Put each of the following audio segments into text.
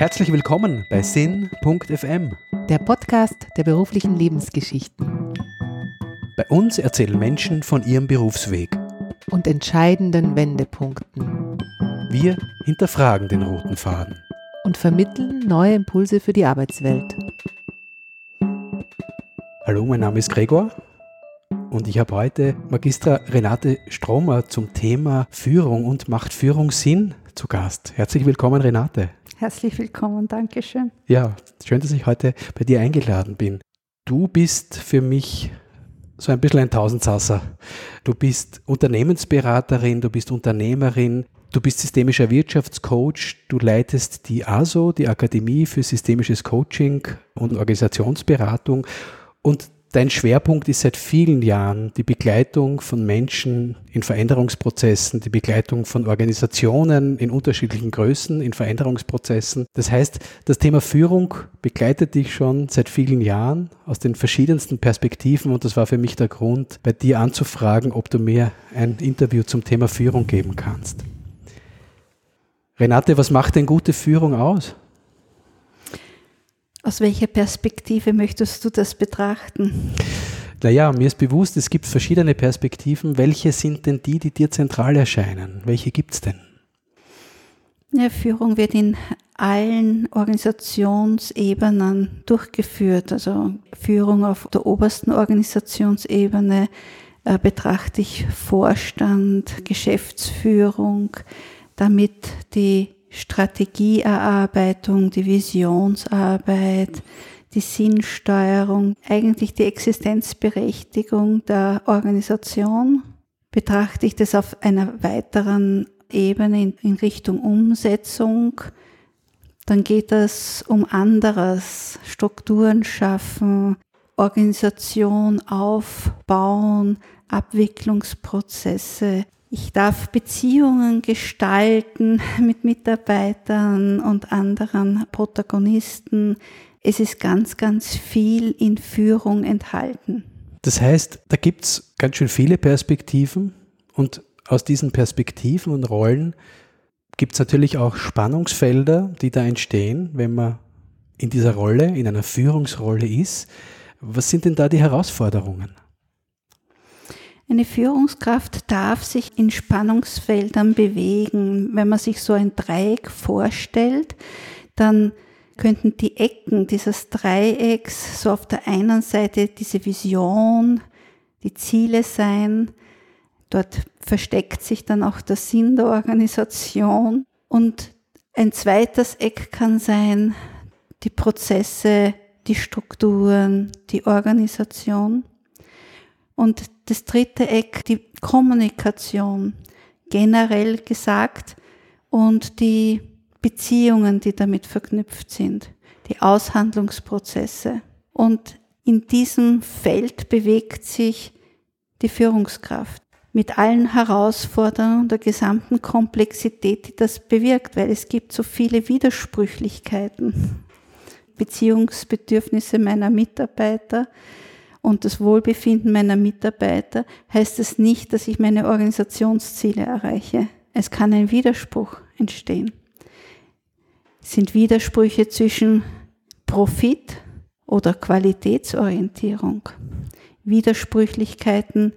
Herzlich willkommen bei Sinn.fm, der Podcast der beruflichen Lebensgeschichten. Bei uns erzählen Menschen von ihrem Berufsweg und entscheidenden Wendepunkten. Wir hinterfragen den roten Faden und vermitteln neue Impulse für die Arbeitswelt. Hallo, mein Name ist Gregor und ich habe heute Magistra Renate Stromer zum Thema Führung und macht Führung Sinn zu Gast. Herzlich willkommen, Renate. Herzlich willkommen, Dankeschön. Ja, schön, dass ich heute bei dir eingeladen bin. Du bist für mich so ein bisschen ein Tausendsasser. Du bist Unternehmensberaterin, du bist Unternehmerin, du bist systemischer Wirtschaftscoach, du leitest die ASO, die Akademie für systemisches Coaching und Organisationsberatung und Dein Schwerpunkt ist seit vielen Jahren die Begleitung von Menschen in Veränderungsprozessen, die Begleitung von Organisationen in unterschiedlichen Größen in Veränderungsprozessen. Das heißt, das Thema Führung begleitet dich schon seit vielen Jahren aus den verschiedensten Perspektiven und das war für mich der Grund, bei dir anzufragen, ob du mir ein Interview zum Thema Führung geben kannst. Renate, was macht denn gute Führung aus? Aus welcher Perspektive möchtest du das betrachten? Naja, mir ist bewusst, es gibt verschiedene Perspektiven. Welche sind denn die, die dir zentral erscheinen? Welche gibt es denn? Ja, Führung wird in allen Organisationsebenen durchgeführt. Also Führung auf der obersten Organisationsebene äh, betrachte ich Vorstand, Geschäftsführung, damit die Strategieerarbeitung, die Visionsarbeit, die Sinnsteuerung, eigentlich die Existenzberechtigung der Organisation. Betrachte ich das auf einer weiteren Ebene in, Richtung Umsetzung, dann geht es um anderes, Strukturen schaffen, Organisation aufbauen, Abwicklungsprozesse, ich darf Beziehungen gestalten mit Mitarbeitern und anderen Protagonisten. Es ist ganz, ganz viel in Führung enthalten. Das heißt, da gibt es ganz schön viele Perspektiven und aus diesen Perspektiven und Rollen gibt es natürlich auch Spannungsfelder, die da entstehen, wenn man in dieser Rolle, in einer Führungsrolle ist. Was sind denn da die Herausforderungen? Eine Führungskraft darf sich in Spannungsfeldern bewegen. Wenn man sich so ein Dreieck vorstellt, dann könnten die Ecken dieses Dreiecks so auf der einen Seite diese Vision, die Ziele sein. Dort versteckt sich dann auch der Sinn der Organisation. Und ein zweites Eck kann sein die Prozesse, die Strukturen, die Organisation. Und das dritte Eck, die Kommunikation, generell gesagt, und die Beziehungen, die damit verknüpft sind, die Aushandlungsprozesse. Und in diesem Feld bewegt sich die Führungskraft mit allen Herausforderungen der gesamten Komplexität, die das bewirkt, weil es gibt so viele Widersprüchlichkeiten. Beziehungsbedürfnisse meiner Mitarbeiter, und das Wohlbefinden meiner Mitarbeiter, heißt es nicht, dass ich meine Organisationsziele erreiche. Es kann ein Widerspruch entstehen. Es sind Widersprüche zwischen Profit oder Qualitätsorientierung, Widersprüchlichkeiten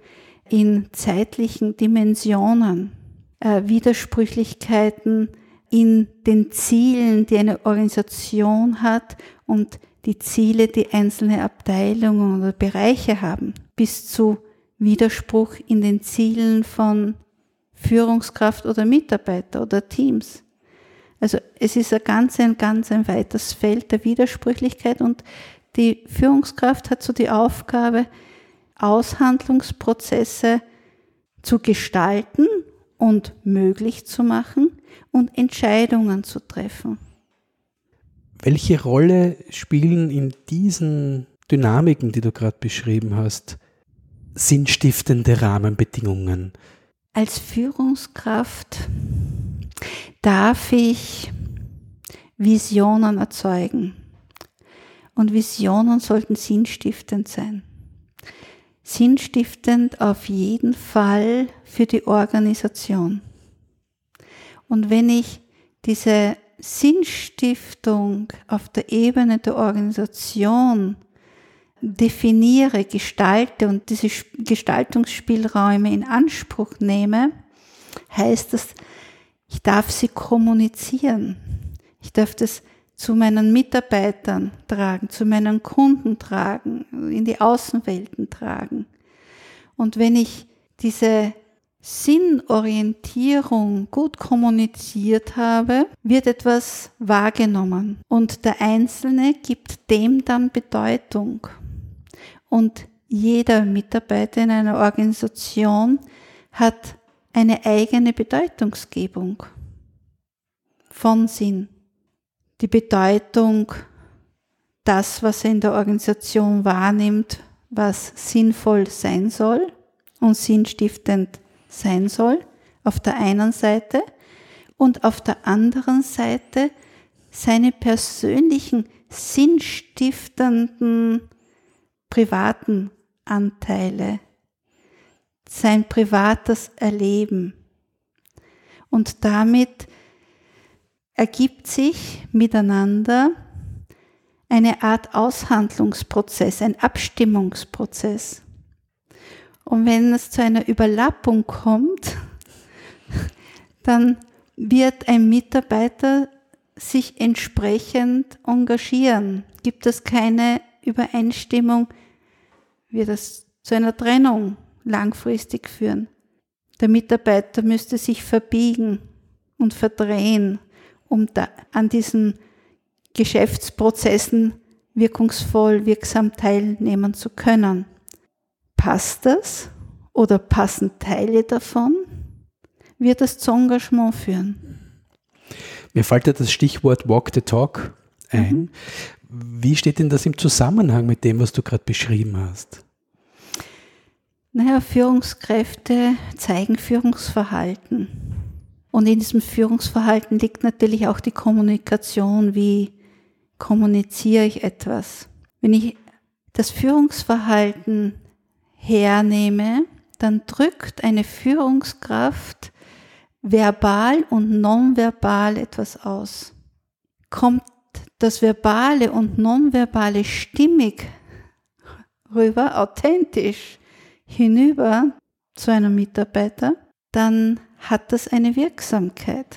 in zeitlichen Dimensionen, äh, Widersprüchlichkeiten in den Zielen, die eine Organisation hat und die Ziele, die einzelne Abteilungen oder Bereiche haben, bis zu Widerspruch in den Zielen von Führungskraft oder Mitarbeiter oder Teams. Also es ist ein ganz, ein ganz ein weites Feld der Widersprüchlichkeit und die Führungskraft hat so die Aufgabe, Aushandlungsprozesse zu gestalten und möglich zu machen und Entscheidungen zu treffen. Welche Rolle spielen in diesen Dynamiken, die du gerade beschrieben hast, sinnstiftende Rahmenbedingungen? Als Führungskraft darf ich Visionen erzeugen. Und Visionen sollten sinnstiftend sein. Sinnstiftend auf jeden Fall für die Organisation. Und wenn ich diese Sinnstiftung auf der Ebene der Organisation definiere, gestalte und diese Gestaltungsspielräume in Anspruch nehme, heißt das, ich darf sie kommunizieren. Ich darf das zu meinen Mitarbeitern tragen, zu meinen Kunden tragen, in die Außenwelten tragen. Und wenn ich diese Sinnorientierung gut kommuniziert habe, wird etwas wahrgenommen und der Einzelne gibt dem dann Bedeutung. Und jeder Mitarbeiter in einer Organisation hat eine eigene Bedeutungsgebung von Sinn. Die Bedeutung, das, was er in der Organisation wahrnimmt, was sinnvoll sein soll und sinnstiftend sein soll, auf der einen Seite und auf der anderen Seite seine persönlichen sinnstiftenden privaten Anteile, sein privates Erleben. Und damit ergibt sich miteinander eine Art Aushandlungsprozess, ein Abstimmungsprozess. Und wenn es zu einer Überlappung kommt, dann wird ein Mitarbeiter sich entsprechend engagieren. Gibt es keine Übereinstimmung, wird es zu einer Trennung langfristig führen. Der Mitarbeiter müsste sich verbiegen und verdrehen, um da an diesen Geschäftsprozessen wirkungsvoll, wirksam teilnehmen zu können. Passt das oder passen Teile davon? Wird das zu Engagement führen? Mir fällt ja das Stichwort Walk the Talk ein. Mhm. Wie steht denn das im Zusammenhang mit dem, was du gerade beschrieben hast? Naja, Führungskräfte zeigen Führungsverhalten. Und in diesem Führungsverhalten liegt natürlich auch die Kommunikation. Wie kommuniziere ich etwas? Wenn ich das Führungsverhalten hernehme, dann drückt eine Führungskraft verbal und nonverbal etwas aus. Kommt das Verbale und Nonverbale stimmig rüber, authentisch hinüber zu einem Mitarbeiter, dann hat das eine Wirksamkeit.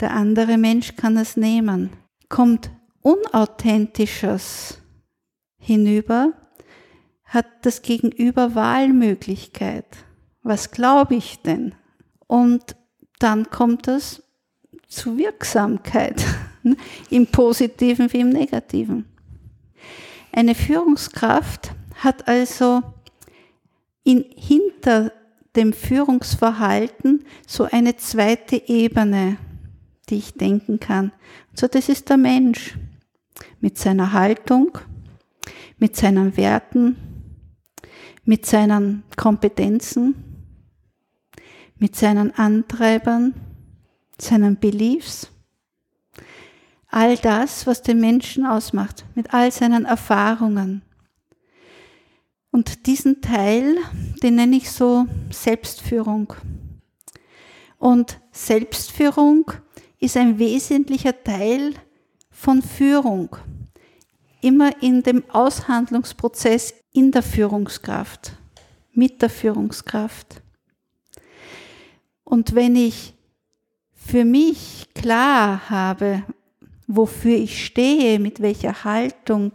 Der andere Mensch kann es nehmen. Kommt Unauthentisches hinüber, hat das Gegenüber Wahlmöglichkeit. Was glaube ich denn? Und dann kommt es zu Wirksamkeit, im positiven wie im negativen. Eine Führungskraft hat also in, hinter dem Führungsverhalten so eine zweite Ebene, die ich denken kann. So, das ist der Mensch mit seiner Haltung, mit seinen Werten, mit seinen Kompetenzen, mit seinen Antreibern, seinen Beliefs, all das, was den Menschen ausmacht, mit all seinen Erfahrungen. Und diesen Teil, den nenne ich so Selbstführung. Und Selbstführung ist ein wesentlicher Teil von Führung. Immer in dem Aushandlungsprozess in der Führungskraft, mit der Führungskraft. Und wenn ich für mich klar habe, wofür ich stehe, mit welcher Haltung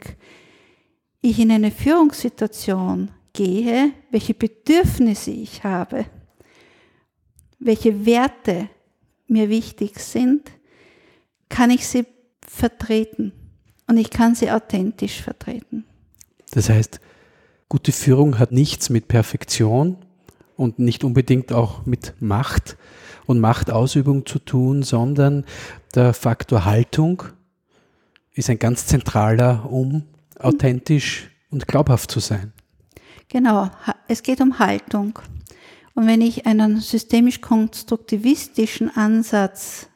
ich in eine Führungssituation gehe, welche Bedürfnisse ich habe, welche Werte mir wichtig sind, kann ich sie vertreten und ich kann sie authentisch vertreten. Das heißt, Gute Führung hat nichts mit Perfektion und nicht unbedingt auch mit Macht und Machtausübung zu tun, sondern der Faktor Haltung ist ein ganz zentraler, um authentisch und glaubhaft zu sein. Genau, es geht um Haltung. Und wenn ich einen systemisch-konstruktivistischen Ansatz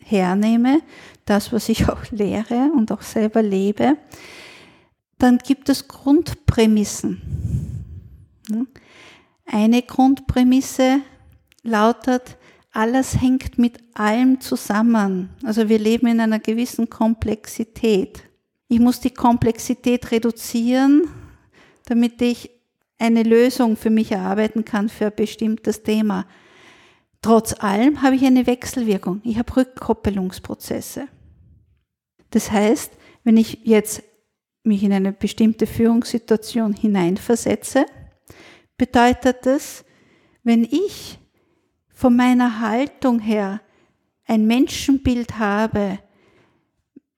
hernehme, das, was ich auch lehre und auch selber lebe, dann gibt es Grundprämissen. Eine Grundprämisse lautet, alles hängt mit allem zusammen. Also wir leben in einer gewissen Komplexität. Ich muss die Komplexität reduzieren, damit ich eine Lösung für mich erarbeiten kann für ein bestimmtes Thema. Trotz allem habe ich eine Wechselwirkung. Ich habe Rückkoppelungsprozesse. Das heißt, wenn ich jetzt mich in eine bestimmte Führungssituation hineinversetze, bedeutet das, wenn ich von meiner Haltung her ein Menschenbild habe,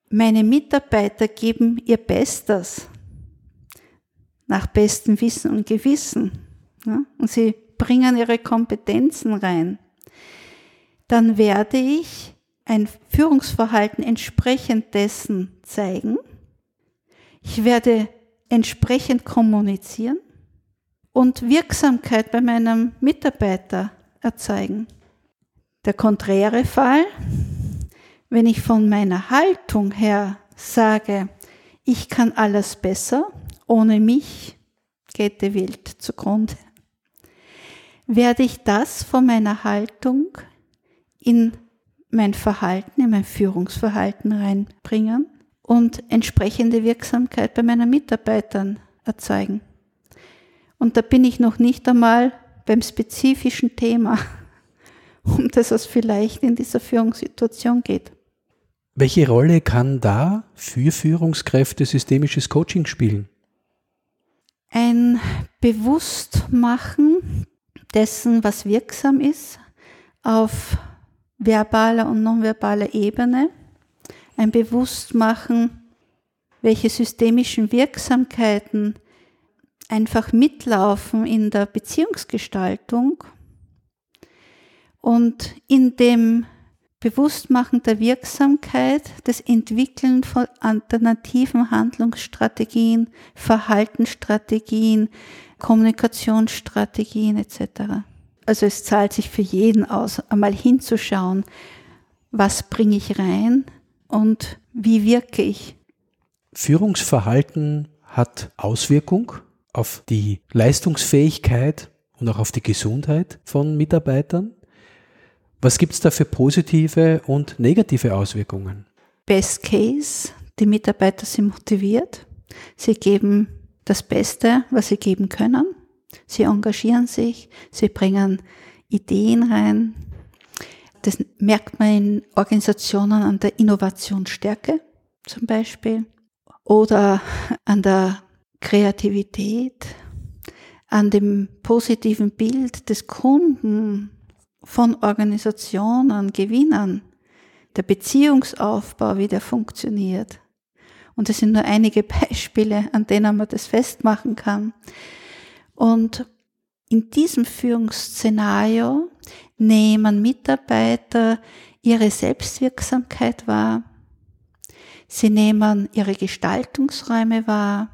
meine Mitarbeiter geben ihr Bestes nach bestem Wissen und Gewissen ja, und sie bringen ihre Kompetenzen rein, dann werde ich ein Führungsverhalten entsprechend dessen zeigen. Ich werde entsprechend kommunizieren und Wirksamkeit bei meinem Mitarbeiter erzeugen. Der konträre Fall, wenn ich von meiner Haltung her sage, ich kann alles besser, ohne mich geht die Welt zugrunde, werde ich das von meiner Haltung in mein Verhalten, in mein Führungsverhalten reinbringen und entsprechende Wirksamkeit bei meinen Mitarbeitern erzeugen. Und da bin ich noch nicht einmal beim spezifischen Thema, um das es vielleicht in dieser Führungssituation geht. Welche Rolle kann da für Führungskräfte systemisches Coaching spielen? Ein Bewusstmachen dessen, was wirksam ist, auf verbaler und nonverbaler Ebene. Ein Bewusstmachen, welche systemischen Wirksamkeiten einfach mitlaufen in der Beziehungsgestaltung und in dem Bewusstmachen der Wirksamkeit, das Entwickeln von alternativen Handlungsstrategien, Verhaltensstrategien, Kommunikationsstrategien etc. Also es zahlt sich für jeden aus, einmal hinzuschauen, was bringe ich rein und wie wirke ich. Führungsverhalten hat Auswirkung auf die Leistungsfähigkeit und auch auf die Gesundheit von Mitarbeitern. Was gibt es da für positive und negative Auswirkungen? Best Case, die Mitarbeiter sind motiviert, sie geben das Beste, was sie geben können, sie engagieren sich, sie bringen Ideen rein. Das merkt man in Organisationen an der Innovationsstärke zum Beispiel oder an der Kreativität, an dem positiven Bild des Kunden von Organisationen, Gewinnern, der Beziehungsaufbau, wie der funktioniert. Und das sind nur einige Beispiele, an denen man das festmachen kann. Und in diesem Führungsszenario nehmen Mitarbeiter ihre Selbstwirksamkeit wahr, sie nehmen ihre Gestaltungsräume wahr,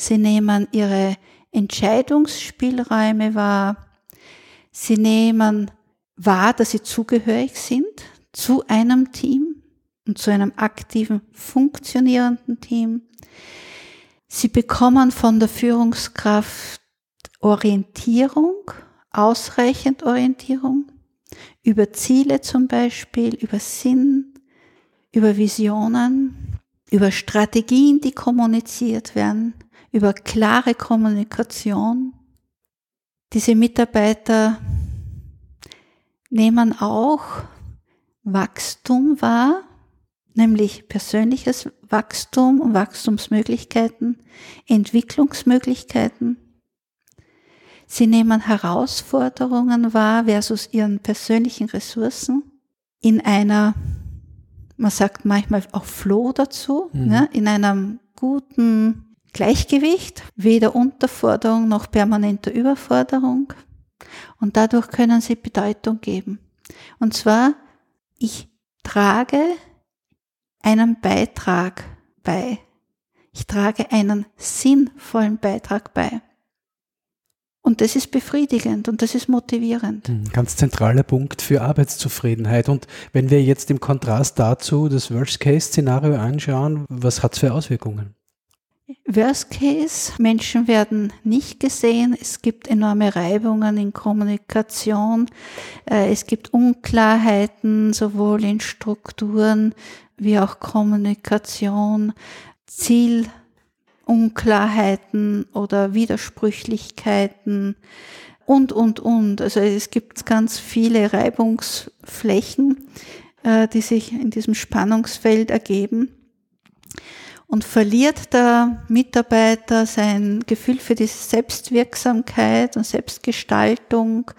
Sie nehmen ihre Entscheidungsspielräume wahr. Sie nehmen wahr, dass sie zugehörig sind zu einem Team und zu einem aktiven, funktionierenden Team. Sie bekommen von der Führungskraft Orientierung, ausreichend Orientierung über Ziele zum Beispiel, über Sinn, über Visionen, über Strategien, die kommuniziert werden, über klare Kommunikation. Diese Mitarbeiter nehmen auch Wachstum wahr, nämlich persönliches Wachstum und Wachstumsmöglichkeiten, Entwicklungsmöglichkeiten. Sie nehmen Herausforderungen wahr versus ihren persönlichen Ressourcen in einer, man sagt manchmal auch Flow dazu, mhm. ja, in einem guten Gleichgewicht, weder Unterforderung noch permanenter Überforderung. Und dadurch können sie Bedeutung geben. Und zwar, ich trage einen Beitrag bei. Ich trage einen sinnvollen Beitrag bei. Und das ist befriedigend und das ist motivierend. Ein hm, ganz zentraler Punkt für Arbeitszufriedenheit. Und wenn wir jetzt im Kontrast dazu das Worst-Case-Szenario anschauen, was hat es für Auswirkungen? Worst Case, Menschen werden nicht gesehen, es gibt enorme Reibungen in Kommunikation, äh, es gibt Unklarheiten sowohl in Strukturen wie auch Kommunikation, Zielunklarheiten oder Widersprüchlichkeiten und, und, und. Also es gibt ganz viele Reibungsflächen, äh, die sich in diesem Spannungsfeld ergeben. Und verliert der Mitarbeiter sein Gefühl für die Selbstwirksamkeit und Selbstgestaltung,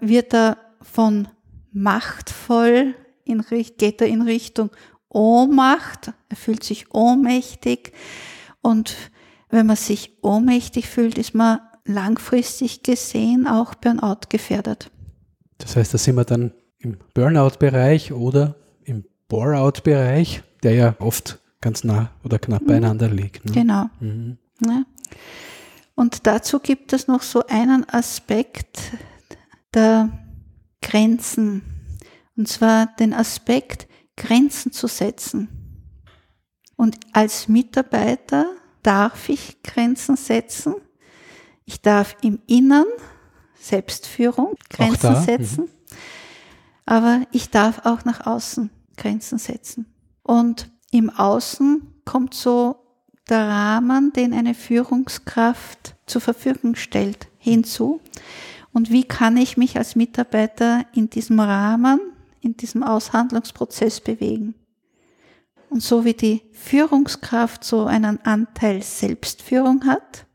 wird er von machtvoll, in, geht er in Richtung Ohnmacht, er fühlt sich ohnmächtig und wenn man sich ohnmächtig fühlt, ist man langfristig gesehen auch Burnout gefährdet. Das heißt, da sind wir dann im Burnout-Bereich oder im Bore-out-Bereich, der ja oft ganz nah oder knapp mhm. beieinander liegt. Ne? Genau. Mhm. Ja. Und dazu gibt es noch so einen Aspekt der Grenzen. Und zwar den Aspekt, Grenzen zu setzen. Und als Mitarbeiter darf ich Grenzen setzen. Ich darf im Innern Selbstführung Grenzen setzen. Mhm. Aber ich darf auch nach außen Grenzen setzen. Und im Außen kommt so der Rahmen, den eine Führungskraft zur Verfügung stellt, hinzu. Und wie kann ich mich als Mitarbeiter in diesem Rahmen, in diesem Aushandlungsprozess bewegen? Und so wie die Führungskraft so einen Anteil Selbstführung hat,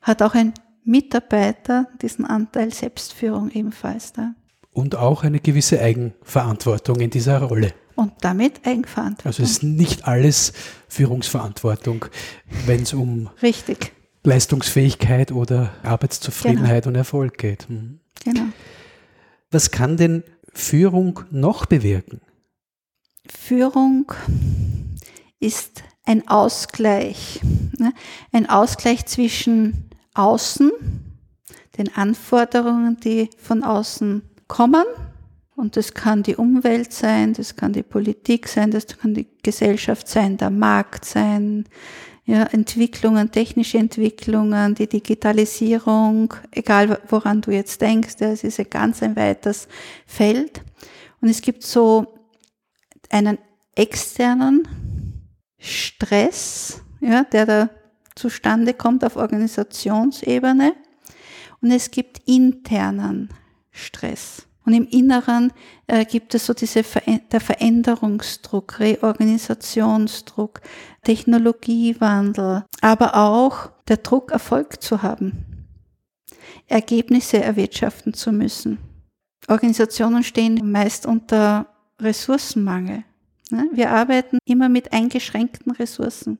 hat auch ein Mitarbeiter diesen Anteil Selbstführung ebenfalls da. Und auch eine gewisse Eigenverantwortung in dieser Rolle. Und damit Eigenverantwortung. Also es ist nicht alles Führungsverantwortung, wenn es um Richtig. Leistungsfähigkeit oder Arbeitszufriedenheit genau. und Erfolg geht. Mhm. Genau. Was kann denn Führung noch bewirken? Führung ist ein Ausgleich. Ne? Ein Ausgleich zwischen außen, den Anforderungen, die von außen kommen, und das kann die Umwelt sein, das kann die Politik sein, das kann die Gesellschaft sein, der Markt sein, ja, Entwicklungen, technische Entwicklungen, die Digitalisierung, egal woran du jetzt denkst, das ist ein ganz ein weites Feld. Und es gibt so einen externen Stress, ja, der da zustande kommt auf Organisationsebene. Und es gibt internen Stress. Und im Inneren äh, gibt es so diese Ver der Veränderungsdruck, Reorganisationsdruck, Technologiewandel, aber auch der Druck, Erfolg zu haben, Ergebnisse erwirtschaften zu müssen. Organisationen stehen meist unter Ressourcenmangel. Ne? Wir arbeiten immer mit eingeschränkten Ressourcen.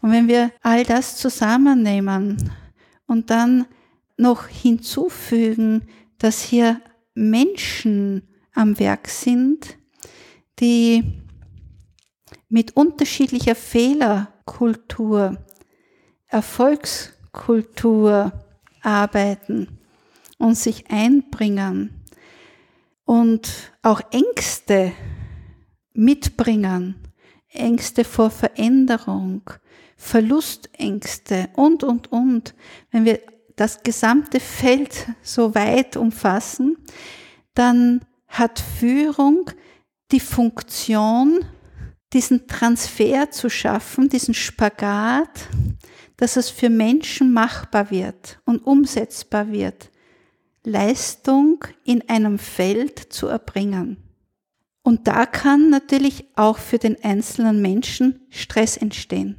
Und wenn wir all das zusammennehmen und dann noch hinzufügen, dass hier Menschen am Werk sind, die mit unterschiedlicher Fehlerkultur, Erfolgskultur arbeiten und sich einbringen und auch Ängste mitbringen, Ängste vor Veränderung, Verlustängste und, und, und. Wenn wir das gesamte Feld so weit umfassen, dann hat Führung die Funktion, diesen Transfer zu schaffen, diesen Spagat, dass es für Menschen machbar wird und umsetzbar wird, Leistung in einem Feld zu erbringen. Und da kann natürlich auch für den einzelnen Menschen Stress entstehen.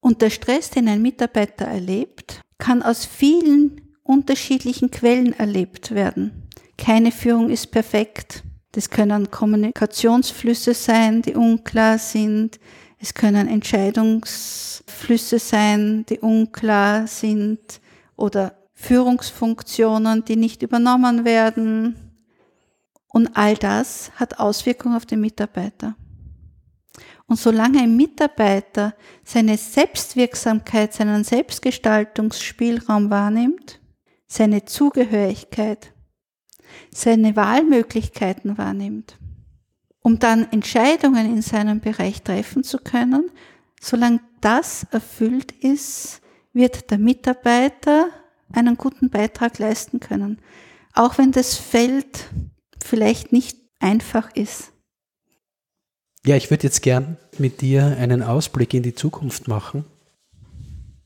Und der Stress, den ein Mitarbeiter erlebt, kann aus vielen unterschiedlichen Quellen erlebt werden. Keine Führung ist perfekt. Das können Kommunikationsflüsse sein, die unklar sind. Es können Entscheidungsflüsse sein, die unklar sind oder Führungsfunktionen, die nicht übernommen werden. Und all das hat Auswirkungen auf den Mitarbeiter. Und solange ein Mitarbeiter seine Selbstwirksamkeit, seinen Selbstgestaltungsspielraum wahrnimmt, seine Zugehörigkeit, seine Wahlmöglichkeiten wahrnimmt, um dann Entscheidungen in seinem Bereich treffen zu können, solange das erfüllt ist, wird der Mitarbeiter einen guten Beitrag leisten können. Auch wenn das Feld vielleicht nicht einfach ist. Ja, ich würde jetzt gern mit dir einen Ausblick in die Zukunft machen.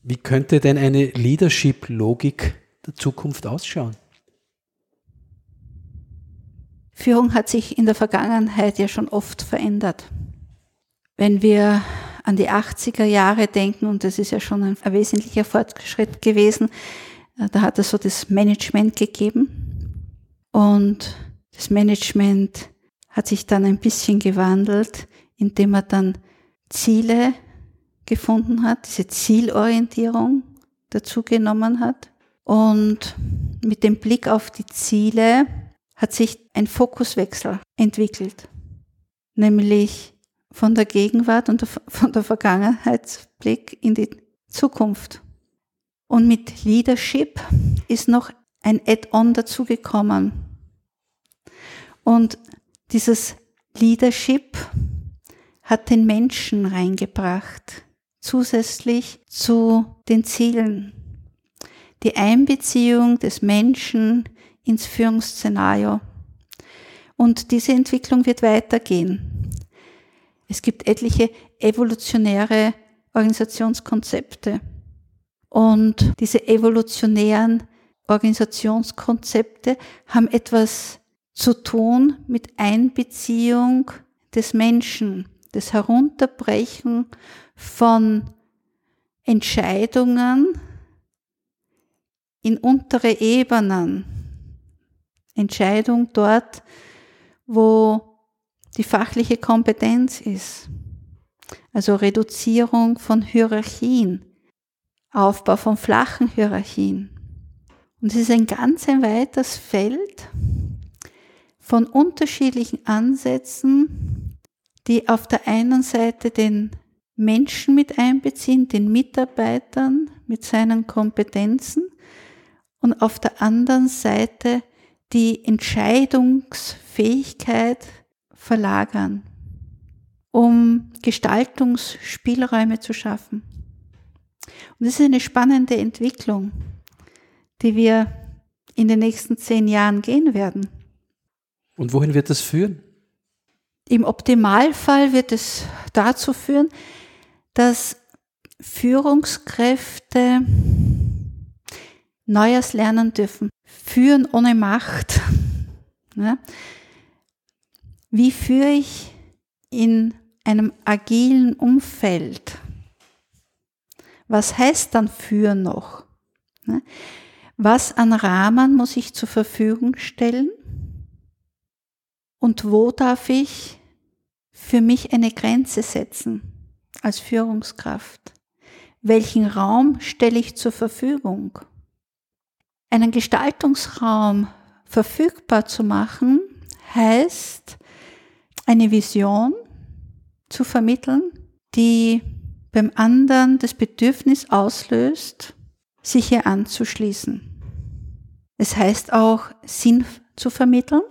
Wie könnte denn eine Leadership-Logik der Zukunft ausschauen? Führung hat sich in der Vergangenheit ja schon oft verändert. Wenn wir an die 80er Jahre denken, und das ist ja schon ein, ein wesentlicher Fortschritt gewesen, äh, da hat es so das Management gegeben. Und das Management hat sich dann ein bisschen gewandelt, indem man dann Ziele gefunden hat, diese Zielorientierung dazu genommen hat. Und mit dem Blick auf die Ziele hat sich ein Fokuswechsel entwickelt, nämlich von der Gegenwart und von der Vergangenheitsblick in die Zukunft. Und mit Leadership ist noch ein Add-on dazugekommen. Und dieses Leadership hat den Menschen reingebracht, zusätzlich zu den Zielen. Die Einbeziehung des Menschen ins Führungsszenario. Und diese Entwicklung wird weitergehen. Es gibt etliche evolutionäre Organisationskonzepte. Und diese evolutionären Organisationskonzepte haben etwas zu tun mit Einbeziehung des Menschen, das Herunterbrechen von Entscheidungen in untere Ebenen. Entscheidung dort, wo die fachliche Kompetenz ist. Also Reduzierung von Hierarchien, Aufbau von flachen Hierarchien. Und es ist ein ganz ein weites Feld von unterschiedlichen Ansätzen, die auf der einen Seite den Menschen mit einbeziehen, den Mitarbeitern mit seinen Kompetenzen und auf der anderen Seite die Entscheidungsfähigkeit verlagern, um Gestaltungsspielräume zu schaffen. Und das ist eine spannende Entwicklung, die wir in den nächsten zehn Jahren gehen werden. Und wohin wird das führen? Im Optimalfall wird es dazu führen, dass Führungskräfte Neues lernen dürfen. Führen ohne Macht. Ja? Wie führe ich in einem agilen Umfeld? Was heißt dann führen noch? Was an Rahmen muss ich zur Verfügung stellen? Und wo darf ich für mich eine Grenze setzen als Führungskraft? Welchen Raum stelle ich zur Verfügung? Einen Gestaltungsraum verfügbar zu machen, heißt eine Vision zu vermitteln, die beim anderen das Bedürfnis auslöst, sich hier anzuschließen. Es heißt auch, Sinn zu vermitteln,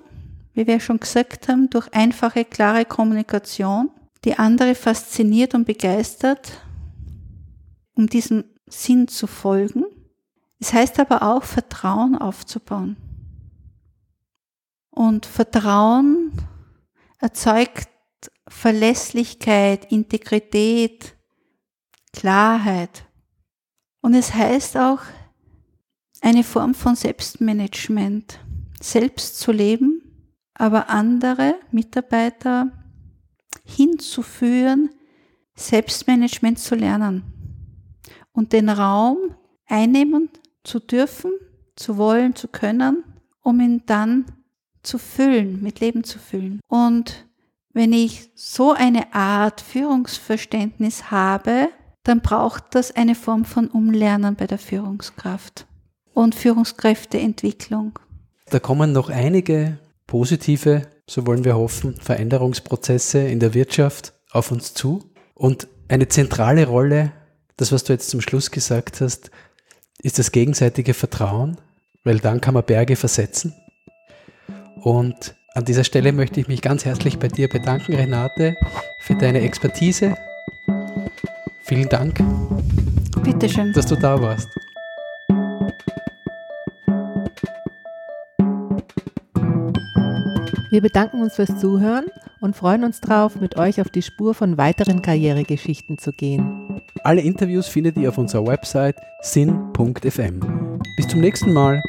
wie wir schon gesagt haben, durch einfache, klare Kommunikation, die andere fasziniert und begeistert, um diesem Sinn zu folgen. Es heißt aber auch, Vertrauen aufzubauen. Und Vertrauen erzeugt Verlässlichkeit, Integrität, Klarheit. Und es heißt auch eine Form von Selbstmanagement, selbst zu leben, aber andere Mitarbeiter hinzuführen, Selbstmanagement zu lernen und den Raum einnehmen zu dürfen, zu wollen, zu können, um ihn dann zu füllen, mit Leben zu füllen. Und wenn ich so eine Art Führungsverständnis habe, dann braucht das eine Form von Umlernen bei der Führungskraft und Führungskräfteentwicklung. Da kommen noch einige positive, so wollen wir hoffen, Veränderungsprozesse in der Wirtschaft auf uns zu. Und eine zentrale Rolle, das was du jetzt zum Schluss gesagt hast, ist das gegenseitige Vertrauen, weil dann kann man Berge versetzen. Und an dieser Stelle möchte ich mich ganz herzlich bei dir bedanken, Renate, für deine Expertise, Vielen Dank, Bitteschön. dass du da warst. Wir bedanken uns fürs Zuhören und freuen uns darauf, mit euch auf die Spur von weiteren Karrieregeschichten zu gehen. Alle Interviews findet ihr auf unserer Website sin.fm. Bis zum nächsten Mal.